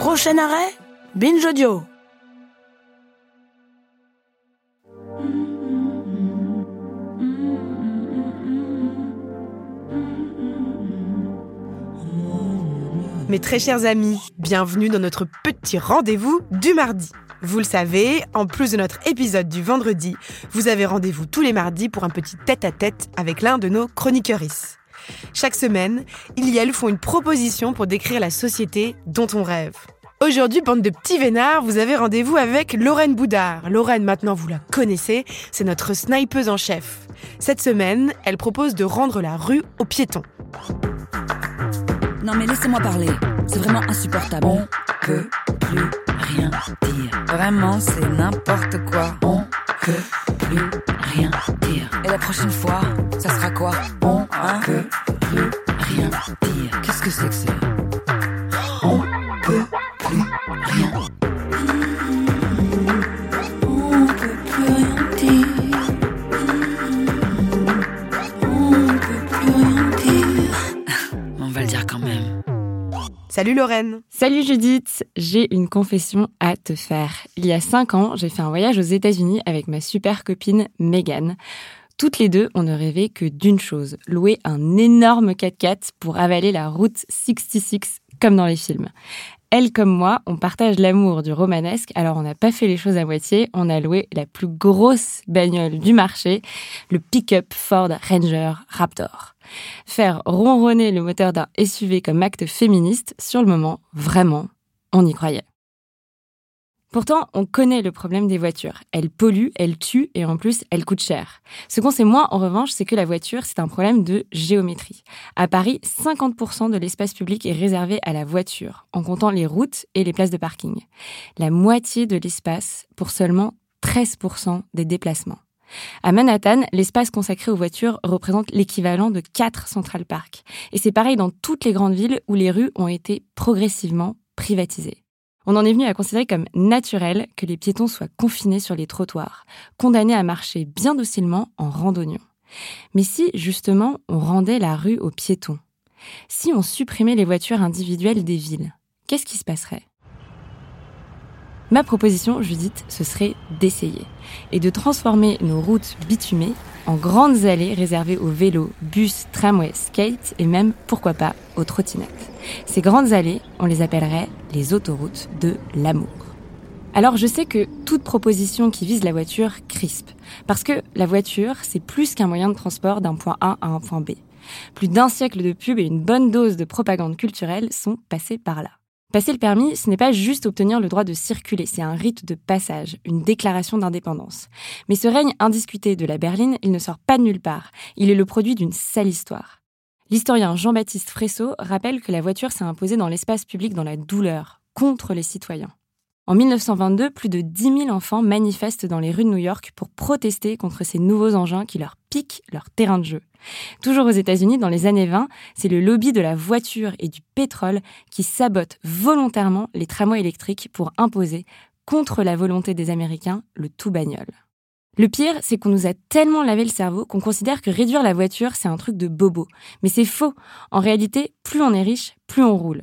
Prochain arrêt Binge Audio. Mes très chers amis, bienvenue dans notre petit rendez-vous du mardi. Vous le savez, en plus de notre épisode du vendredi, vous avez rendez-vous tous les mardis pour un petit tête-à-tête avec l'un de nos chroniqueuristes. Chaque semaine, ils elles font une proposition pour décrire la société dont on rêve. Aujourd'hui, bande de petits vénards, vous avez rendez-vous avec Lorraine Boudard. Lorraine, maintenant vous la connaissez, c'est notre snipeuse en chef. Cette semaine, elle propose de rendre la rue aux piétons. Non mais laissez-moi parler. C'est vraiment insupportable. On peut plus rien dire. Vraiment, c'est n'importe quoi. On peut plus rien dire. Et la prochaine fois, ça sera quoi? On peut plus rien dire. Qu'est-ce que c'est que ça? Salut Lorraine Salut Judith, j'ai une confession à te faire. Il y a cinq ans, j'ai fait un voyage aux États-Unis avec ma super copine Megan. Toutes les deux, on ne rêvait que d'une chose, louer un énorme 4x4 pour avaler la route 66 comme dans les films. Elle comme moi, on partage l'amour du romanesque, alors on n'a pas fait les choses à moitié, on a loué la plus grosse bagnole du marché, le pick-up Ford Ranger Raptor. Faire ronronner le moteur d'un SUV comme acte féministe, sur le moment, vraiment, on y croyait. Pourtant, on connaît le problème des voitures. Elles polluent, elles tuent et en plus, elles coûtent cher. Ce qu'on sait moins, en revanche, c'est que la voiture, c'est un problème de géométrie. À Paris, 50% de l'espace public est réservé à la voiture, en comptant les routes et les places de parking. La moitié de l'espace pour seulement 13% des déplacements. À Manhattan, l'espace consacré aux voitures représente l'équivalent de 4 Central Park. Et c'est pareil dans toutes les grandes villes où les rues ont été progressivement privatisées. On en est venu à considérer comme naturel que les piétons soient confinés sur les trottoirs, condamnés à marcher bien docilement en randonnion. Mais si, justement, on rendait la rue aux piétons Si on supprimait les voitures individuelles des villes, qu'est-ce qui se passerait? Ma proposition, Judith, ce serait d'essayer et de transformer nos routes bitumées en grandes allées réservées aux vélos, bus, tramways, skates et même, pourquoi pas, aux trottinettes. Ces grandes allées, on les appellerait les autoroutes de l'amour. Alors je sais que toute proposition qui vise la voiture crispe, parce que la voiture, c'est plus qu'un moyen de transport d'un point A à un point B. Plus d'un siècle de pub et une bonne dose de propagande culturelle sont passés par là. Passer le permis, ce n'est pas juste obtenir le droit de circuler, c'est un rite de passage, une déclaration d'indépendance. Mais ce règne indiscuté de la berline, il ne sort pas de nulle part. Il est le produit d'une sale histoire. L'historien Jean-Baptiste Fresso rappelle que la voiture s'est imposée dans l'espace public dans la douleur, contre les citoyens. En 1922, plus de 10 000 enfants manifestent dans les rues de New York pour protester contre ces nouveaux engins qui leur piquent leur terrain de jeu. Toujours aux États-Unis, dans les années 20, c'est le lobby de la voiture et du pétrole qui sabote volontairement les tramways électriques pour imposer, contre la volonté des Américains, le tout bagnole. Le pire, c'est qu'on nous a tellement lavé le cerveau qu'on considère que réduire la voiture, c'est un truc de bobo. Mais c'est faux. En réalité, plus on est riche, plus on roule.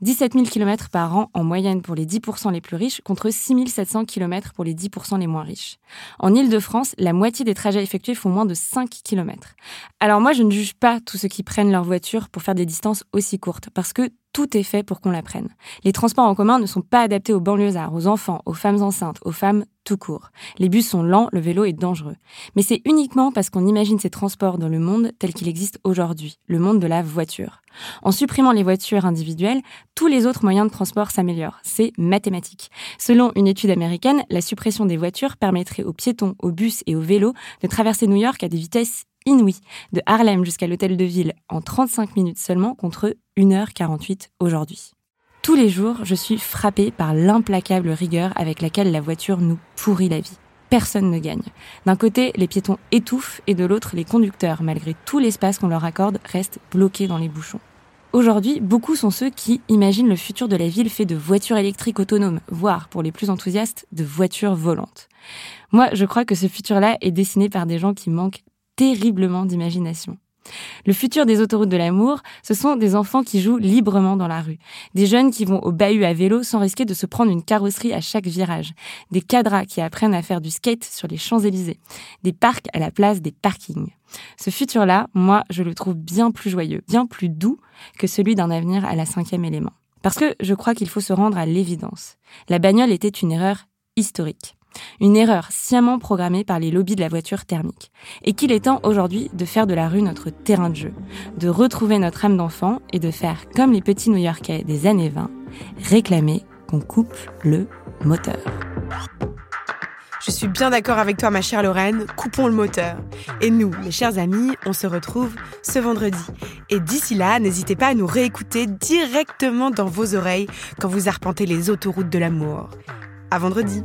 17 000 km par an en moyenne pour les 10% les plus riches contre 6 700 km pour les 10% les moins riches. En Ile-de-France, la moitié des trajets effectués font moins de 5 km. Alors moi, je ne juge pas tous ceux qui prennent leur voiture pour faire des distances aussi courtes, parce que tout est fait pour qu'on la prenne. Les transports en commun ne sont pas adaptés aux banlieusards, aux enfants, aux femmes enceintes, aux femmes tout court. Les bus sont lents, le vélo est dangereux. Mais c'est uniquement parce qu'on imagine ces transports dans le monde tel qu'il existe aujourd'hui, le monde de la voiture. En supprimant les voitures individuelles, tous les autres moyens de transport s'améliorent. C'est mathématique. Selon une étude américaine, la suppression des voitures permettrait aux piétons, aux bus et aux vélos de traverser New York à des vitesses inouïes, de Harlem jusqu'à l'hôtel de ville en 35 minutes seulement contre 1h48 aujourd'hui. Tous les jours, je suis frappée par l'implacable rigueur avec laquelle la voiture nous pourrit la vie. Personne ne gagne. D'un côté, les piétons étouffent et de l'autre, les conducteurs, malgré tout l'espace qu'on leur accorde, restent bloqués dans les bouchons. Aujourd'hui, beaucoup sont ceux qui imaginent le futur de la ville fait de voitures électriques autonomes, voire, pour les plus enthousiastes, de voitures volantes. Moi, je crois que ce futur-là est dessiné par des gens qui manquent terriblement d'imagination. Le futur des autoroutes de l'amour, ce sont des enfants qui jouent librement dans la rue, des jeunes qui vont au bahut à vélo sans risquer de se prendre une carrosserie à chaque virage, des cadras qui apprennent à faire du skate sur les Champs-Élysées, des parcs à la place des parkings. Ce futur-là, moi, je le trouve bien plus joyeux, bien plus doux que celui d'un avenir à la cinquième élément. Parce que je crois qu'il faut se rendre à l'évidence. La bagnole était une erreur historique. Une erreur sciemment programmée par les lobbies de la voiture thermique. Et qu'il est temps aujourd'hui de faire de la rue notre terrain de jeu, de retrouver notre âme d'enfant et de faire comme les petits New-Yorkais des années 20, réclamer qu'on coupe le moteur. Je suis bien d'accord avec toi, ma chère Lorraine, coupons le moteur. Et nous, mes chers amis, on se retrouve ce vendredi. Et d'ici là, n'hésitez pas à nous réécouter directement dans vos oreilles quand vous arpentez les autoroutes de l'amour. À vendredi!